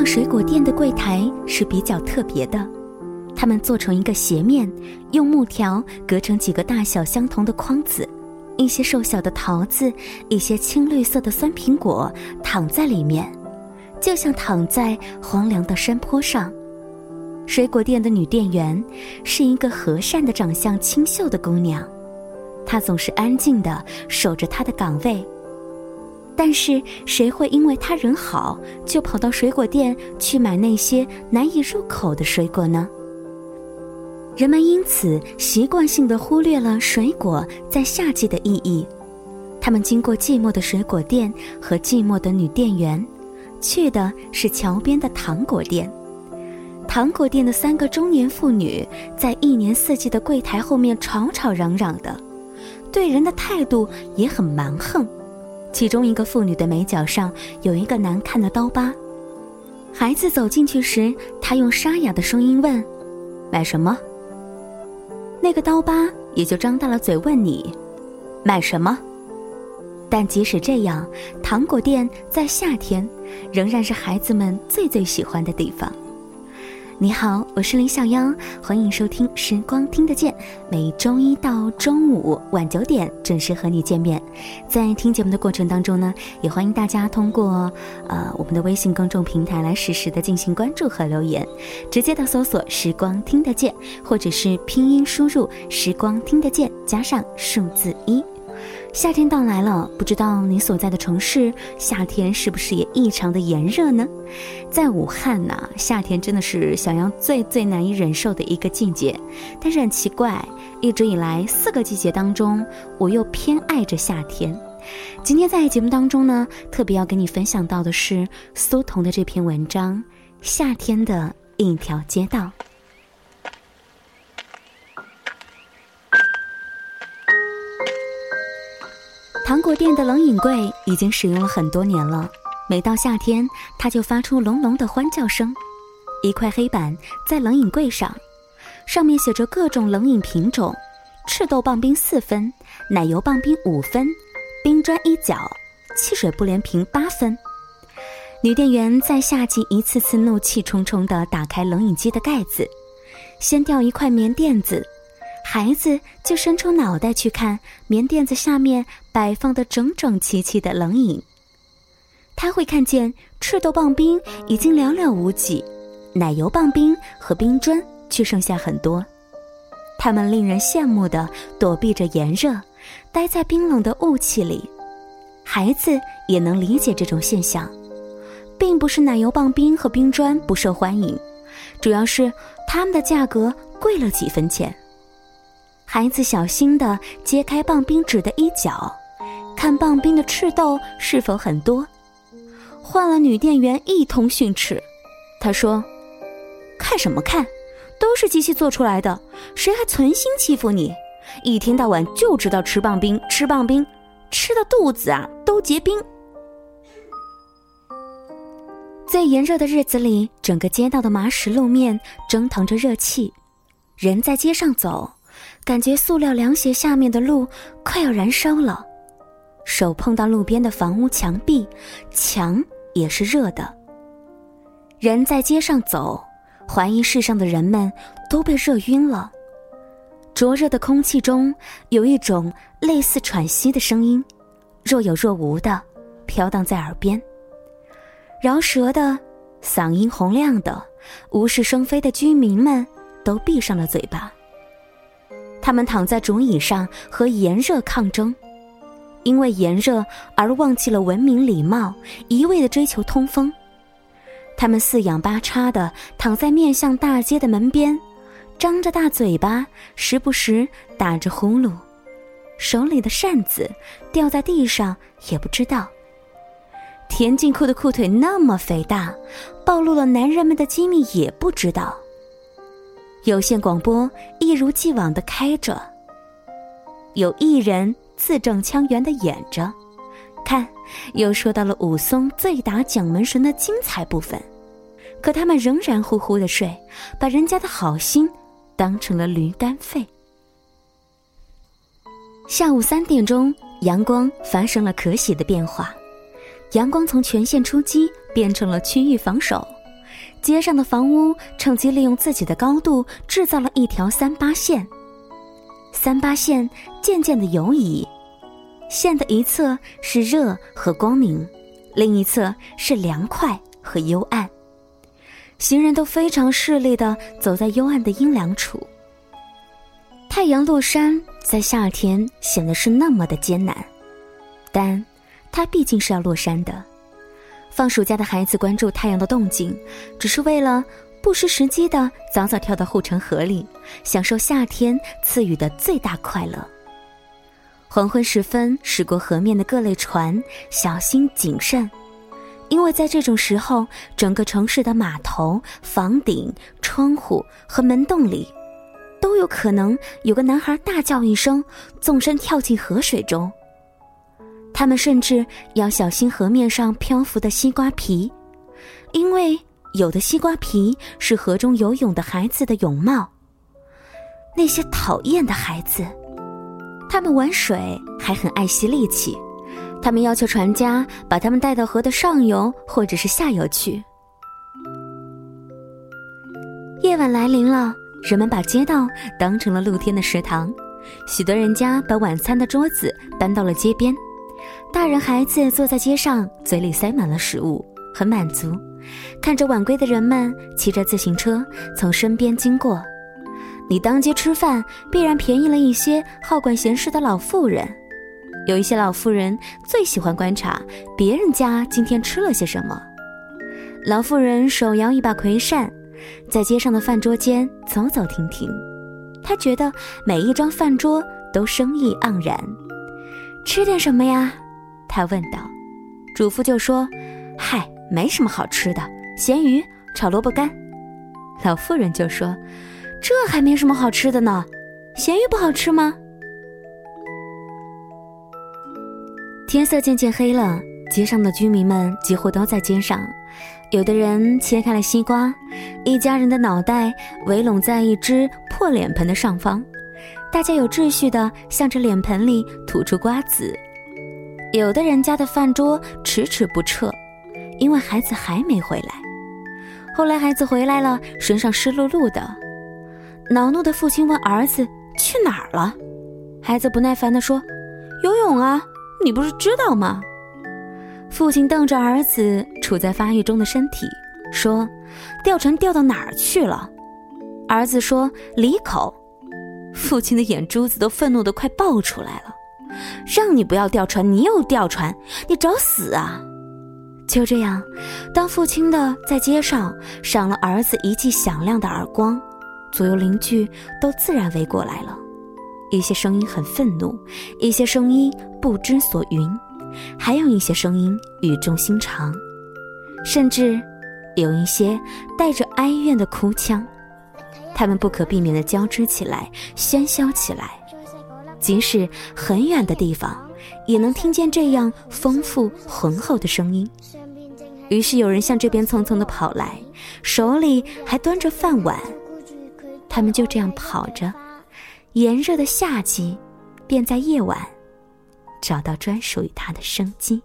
上水果店的柜台是比较特别的，它们做成一个斜面，用木条隔成几个大小相同的筐子，一些瘦小的桃子，一些青绿色的酸苹果躺在里面，就像躺在荒凉的山坡上。水果店的女店员是一个和善的、长相清秀的姑娘，她总是安静地守着她的岗位。但是，谁会因为他人好就跑到水果店去买那些难以入口的水果呢？人们因此习惯性地忽略了水果在夏季的意义。他们经过寂寞的水果店和寂寞的女店员，去的是桥边的糖果店。糖果店的三个中年妇女在一年四季的柜台后面吵吵嚷嚷的，对人的态度也很蛮横。其中一个妇女的眉角上有一个难看的刀疤。孩子走进去时，她用沙哑的声音问：“买什么？”那个刀疤也就张大了嘴问你：“买什么？”但即使这样，糖果店在夏天仍然是孩子们最最喜欢的地方。你好，我是林小妖，欢迎收听《时光听得见》，每周一到周五晚九点准时和你见面。在听节目的过程当中呢，也欢迎大家通过呃我们的微信公众平台来实时的进行关注和留言，直接的搜索“时光听得见”或者是拼音输入“时光听得见”加上数字一。夏天到来了，不知道你所在的城市夏天是不是也异常的炎热呢？在武汉呢，夏天真的是小杨最最难以忍受的一个季节。但是很奇怪，一直以来四个季节当中，我又偏爱着夏天。今天在节目当中呢，特别要跟你分享到的是苏童的这篇文章《夏天的一条街道》。糖果店的冷饮柜已经使用了很多年了，每到夏天，它就发出隆隆的欢叫声。一块黑板在冷饮柜上，上面写着各种冷饮品种：赤豆棒冰四分，奶油棒冰五分，冰砖一角，汽水不连瓶八分。女店员在夏季一次次怒气冲冲地打开冷饮机的盖子，掀掉一块棉垫子。孩子就伸出脑袋去看棉垫子下面摆放的整整齐齐的冷饮。他会看见赤豆棒冰已经寥寥无几，奶油棒冰和冰砖却剩下很多。他们令人羡慕的躲避着炎热，待在冰冷的雾气里。孩子也能理解这种现象，并不是奶油棒冰和冰砖不受欢迎，主要是它们的价格贵了几分钱。孩子小心地揭开棒冰纸的一角，看棒冰的赤豆是否很多。换了女店员一通训斥，他说：“看什么看，都是机器做出来的，谁还存心欺负你？一天到晚就知道吃棒冰，吃棒冰，吃的肚子啊都结冰。”在炎热的日子里，整个街道的麻石路面蒸腾着热气，人在街上走。感觉塑料凉鞋下面的路快要燃烧了，手碰到路边的房屋墙壁，墙也是热的。人在街上走，怀疑世上的人们都被热晕了。灼热的空气中有一种类似喘息的声音，若有若无的飘荡在耳边。饶舌的，嗓音洪亮的，无事生非的居民们都闭上了嘴巴。他们躺在竹椅上和炎热抗争，因为炎热而忘记了文明礼貌，一味的追求通风。他们四仰八叉的躺在面向大街的门边，张着大嘴巴，时不时打着呼噜，手里的扇子掉在地上也不知道。田径裤的裤腿那么肥大，暴露了男人们的机密也不知道。有线广播一如既往的开着，有艺人字正腔圆的演着，看，又说到了武松醉打蒋门神的精彩部分，可他们仍然呼呼的睡，把人家的好心当成了驴肝肺。下午三点钟，阳光发生了可喜的变化，阳光从全线出击变成了区域防守，街上的房屋趁机利用自己的高度制造了一条三八线。三八线渐渐的游移，线的一侧是热和光明，另一侧是凉快和幽暗。行人都非常势利的走在幽暗的阴凉处。太阳落山在夏天显得是那么的艰难，但它毕竟是要落山的。放暑假的孩子关注太阳的动静，只是为了不失时机的早早跳到护城河里，享受夏天赐予的最大快乐。黄昏时分，驶过河面的各类船小心谨慎，因为在这种时候，整个城市的码头、房顶、窗户和门洞里，都有可能有个男孩大叫一声，纵身跳进河水中。他们甚至要小心河面上漂浮的西瓜皮，因为有的西瓜皮是河中游泳的孩子的泳帽。那些讨厌的孩子，他们玩水还很爱惜力气，他们要求船家把他们带到河的上游或者是下游去。夜晚来临了，人们把街道当成了露天的食堂，许多人家把晚餐的桌子搬到了街边。大人孩子坐在街上，嘴里塞满了食物，很满足。看着晚归的人们骑着自行车从身边经过，你当街吃饭，必然便宜了一些好管闲事的老妇人。有一些老妇人最喜欢观察别人家今天吃了些什么。老妇人手摇一把葵扇，在街上的饭桌间走走停停。她觉得每一张饭桌都生意盎然。吃点什么呀？他问道。主妇就说：“嗨，没什么好吃的，咸鱼炒萝卜干。”老妇人就说：“这还没什么好吃的呢，咸鱼不好吃吗？”天色渐渐黑了，街上的居民们几乎都在街上。有的人切开了西瓜，一家人的脑袋围拢在一只破脸盆的上方。大家有秩序地向着脸盆里吐出瓜子，有的人家的饭桌迟迟不撤，因为孩子还没回来。后来孩子回来了，身上湿漉漉的，恼怒的父亲问儿子去哪儿了。孩子不耐烦地说：“游泳啊，你不是知道吗？”父亲瞪着儿子处在发育中的身体，说：“吊船掉到哪儿去了？”儿子说：“里口。”父亲的眼珠子都愤怒的快爆出来了，让你不要吊船，你又吊船，你找死啊！就这样，当父亲的在街上赏了儿子一记响亮的耳光，左右邻居都自然围过来了。一些声音很愤怒，一些声音不知所云，还有一些声音语重心长，甚至有一些带着哀怨的哭腔。他们不可避免地交织起来，喧嚣起来，即使很远的地方，也能听见这样丰富浑厚的声音。于是有人向这边匆匆地跑来，手里还端着饭碗。他们就这样跑着，炎热的夏季，便在夜晚找到专属于他的生机。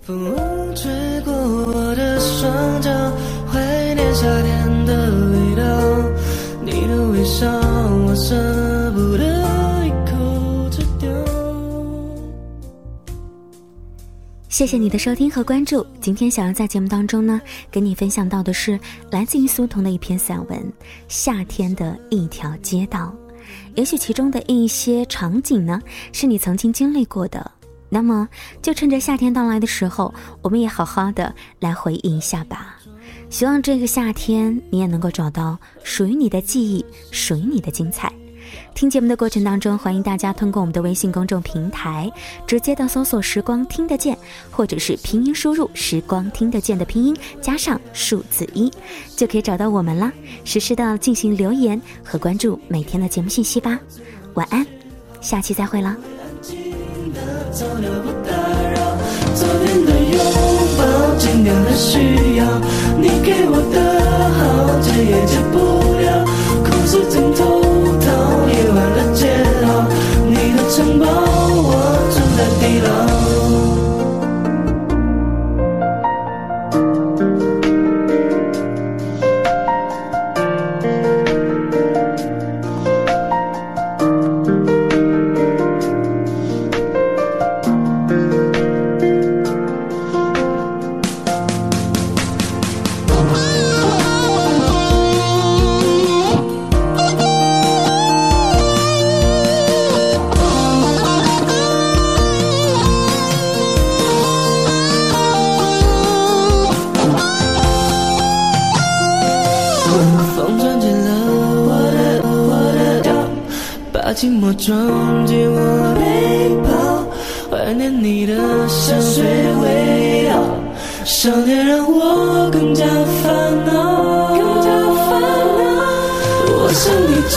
风吹过我的双脚，怀念夏天的。你的微笑，我舍不得一口吃掉。谢谢你的收听和关注。今天想要在节目当中呢，跟你分享到的是来自于苏童的一篇散文《夏天的一条街道》。也许其中的一些场景呢，是你曾经经历过的。那么，就趁着夏天到来的时候，我们也好好的来回忆一下吧。希望这个夏天你也能够找到属于你的记忆，属于你的精彩。听节目的过程当中，欢迎大家通过我们的微信公众平台，直接的搜索“时光听得见”，或者是拼音输入“时光听得见”的拼音加上数字一，就可以找到我们啦。实时的进行留言和关注每天的节目信息吧。晚安，下期再会了。变了需要，你给我的好，戒也戒不了，哭诉枕头套，夜晚的煎熬，你的城堡，我住在地牢。默装进我背包，怀念你的香水味道，想念让我更加烦恼，更加烦恼。我想你知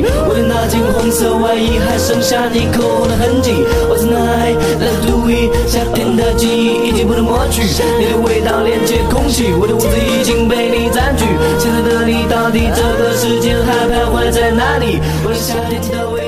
我的那件红色外衣还剩下你口红的痕迹。Watson，let's do it，夏天的记忆已经不能抹去，你的味道连接空气，我的屋子已经被你占据。现在的你到底这个时间还徘徊在哪里？我的夏天的味。